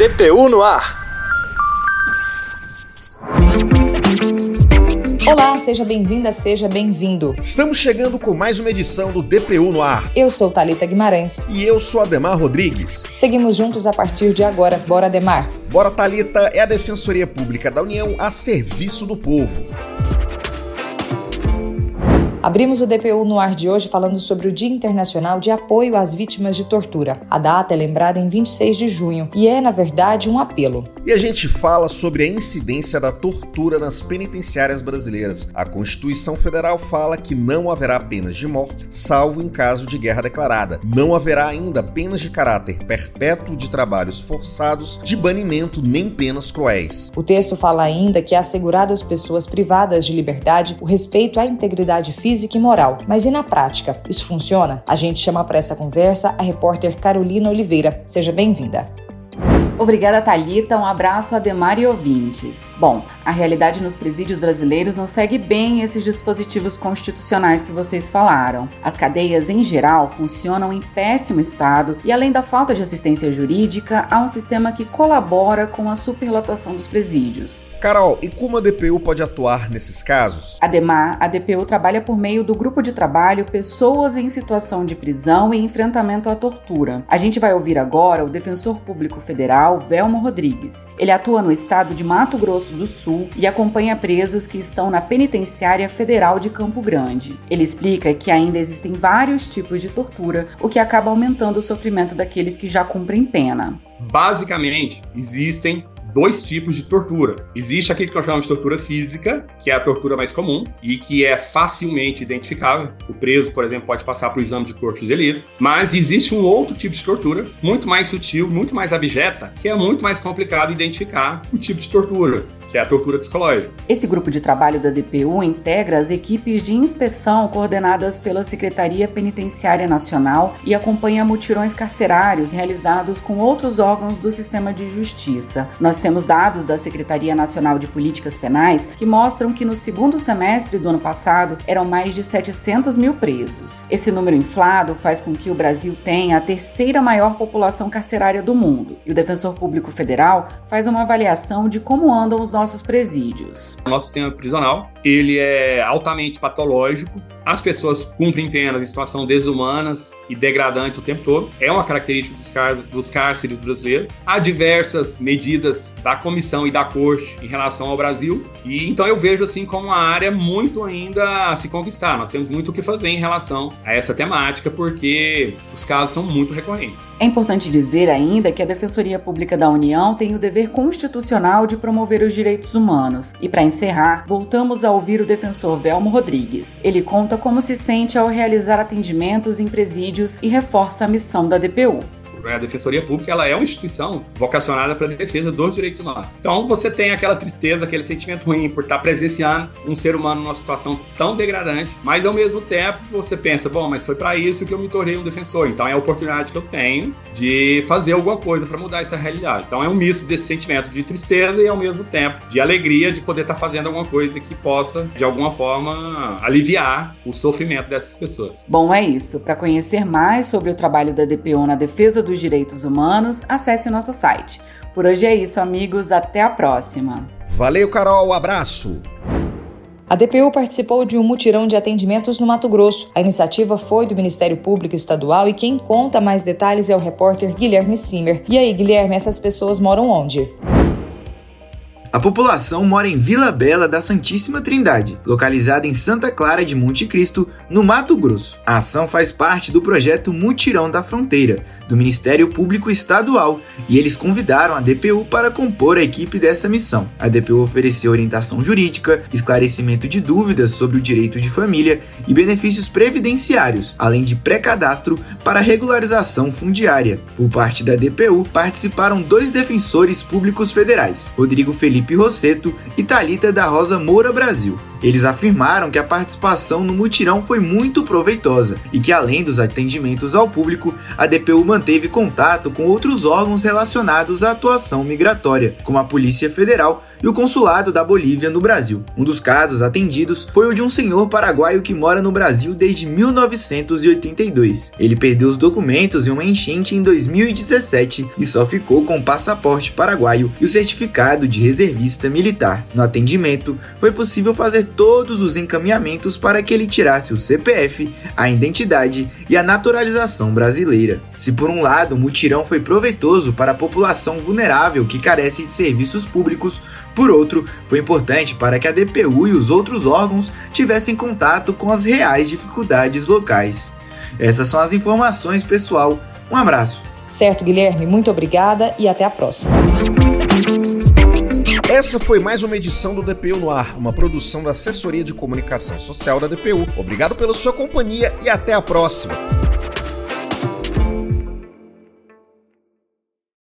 DPU no ar. Olá, seja bem-vinda, seja bem-vindo. Estamos chegando com mais uma edição do DPU no ar. Eu sou Talita Guimarães. E eu sou Ademar Rodrigues. Seguimos juntos a partir de agora. Bora, Ademar. Bora, Talita é a Defensoria Pública da União a serviço do povo. Abrimos o DPU no ar de hoje falando sobre o Dia Internacional de Apoio às Vítimas de Tortura. A data é lembrada em 26 de junho e é, na verdade, um apelo. E a gente fala sobre a incidência da tortura nas penitenciárias brasileiras. A Constituição Federal fala que não haverá penas de morte, salvo em caso de guerra declarada. Não haverá ainda penas de caráter perpétuo de trabalhos forçados, de banimento, nem penas cruéis. O texto fala ainda que é assegurado às pessoas privadas de liberdade o respeito à integridade física física e moral. Mas e na prática? Isso funciona? A gente chama para essa conversa a repórter Carolina Oliveira. Seja bem-vinda. Obrigada, Talita. Um abraço a Demar e ouvintes. Bom, a realidade nos presídios brasileiros não segue bem esses dispositivos constitucionais que vocês falaram. As cadeias, em geral, funcionam em péssimo estado e, além da falta de assistência jurídica, há um sistema que colabora com a superlotação dos presídios. Carol, e como a DPU pode atuar nesses casos? Ademar, a DPU trabalha por meio do grupo de trabalho Pessoas em Situação de Prisão e Enfrentamento à Tortura. A gente vai ouvir agora o defensor público federal, Velmo Rodrigues. Ele atua no estado de Mato Grosso do Sul e acompanha presos que estão na Penitenciária Federal de Campo Grande. Ele explica que ainda existem vários tipos de tortura, o que acaba aumentando o sofrimento daqueles que já cumprem pena. Basicamente, existem dois tipos de tortura. Existe aquele que nós chamamos de tortura física, que é a tortura mais comum e que é facilmente identificável. O preso, por exemplo, pode passar por exame de corpo de delírio. Mas existe um outro tipo de tortura, muito mais sutil, muito mais abjeta, que é muito mais complicado identificar o tipo de tortura que é a tortura psicológica. Esse grupo de trabalho da DPU integra as equipes de inspeção coordenadas pela Secretaria Penitenciária Nacional e acompanha mutirões carcerários realizados com outros órgãos do sistema de justiça. Nós temos dados da Secretaria Nacional de Políticas Penais que mostram que no segundo semestre do ano passado eram mais de 700 mil presos. Esse número inflado faz com que o Brasil tenha a terceira maior população carcerária do mundo. E o Defensor Público Federal faz uma avaliação de como andam os nossos presídios. O nosso sistema prisional, ele é altamente patológico, as pessoas cumprem penas em situação desumanas e degradantes o tempo todo. É uma característica dos, car dos cárceres brasileiros. Há diversas medidas da comissão e da corte em relação ao Brasil. E então eu vejo assim como uma área muito ainda a se conquistar. Nós temos muito o que fazer em relação a essa temática, porque os casos são muito recorrentes. É importante dizer ainda que a Defensoria Pública da União tem o dever constitucional de promover os direitos humanos. E para encerrar, voltamos a ouvir o defensor Velmo Rodrigues. Ele conta conta como se sente ao realizar atendimentos em presídios e reforça a missão da DPU. A Defensoria Pública ela é uma instituição vocacionada para a defesa dos direitos humanos. Então você tem aquela tristeza, aquele sentimento ruim por estar presenciando um ser humano numa situação tão degradante, mas ao mesmo tempo você pensa, bom, mas foi para isso que eu me tornei um defensor. Então é a oportunidade que eu tenho de fazer alguma coisa para mudar essa realidade. Então é um misto desse sentimento de tristeza e ao mesmo tempo de alegria de poder estar fazendo alguma coisa que possa de alguma forma aliviar o sofrimento dessas pessoas. Bom, é isso. Para conhecer mais sobre o trabalho da DPO na defesa do dos Direitos Humanos, acesse o nosso site. Por hoje é isso, amigos. Até a próxima. Valeu, Carol. Abraço. A DPU participou de um mutirão de atendimentos no Mato Grosso. A iniciativa foi do Ministério Público Estadual e quem conta mais detalhes é o repórter Guilherme Simmer. E aí, Guilherme, essas pessoas moram onde? A população mora em Vila Bela da Santíssima Trindade, localizada em Santa Clara de Monte Cristo, no Mato Grosso. A ação faz parte do projeto Mutirão da Fronteira, do Ministério Público Estadual, e eles convidaram a DPU para compor a equipe dessa missão. A DPU ofereceu orientação jurídica, esclarecimento de dúvidas sobre o direito de família e benefícios previdenciários, além de pré-cadastro para regularização fundiária. Por parte da DPU, participaram dois defensores públicos federais, Rodrigo Felipe Felipe Rosseto e Talita da Rosa Moura Brasil. Eles afirmaram que a participação no mutirão foi muito proveitosa e que, além dos atendimentos ao público, a DPU manteve contato com outros órgãos relacionados à atuação migratória, como a Polícia Federal e o Consulado da Bolívia no Brasil. Um dos casos atendidos foi o de um senhor paraguaio que mora no Brasil desde 1982. Ele perdeu os documentos em uma enchente em 2017 e só ficou com o passaporte paraguaio e o certificado de reservista militar. No atendimento, foi possível fazer todos os encaminhamentos para que ele tirasse o CPF, a identidade e a naturalização brasileira. Se por um lado o mutirão foi proveitoso para a população vulnerável que carece de serviços públicos, por outro, foi importante para que a DPU e os outros órgãos tivessem contato com as reais dificuldades locais. Essas são as informações, pessoal. Um abraço. Certo, Guilherme, muito obrigada e até a próxima. Essa foi mais uma edição do DPU no Ar, uma produção da Assessoria de Comunicação Social da DPU. Obrigado pela sua companhia e até a próxima.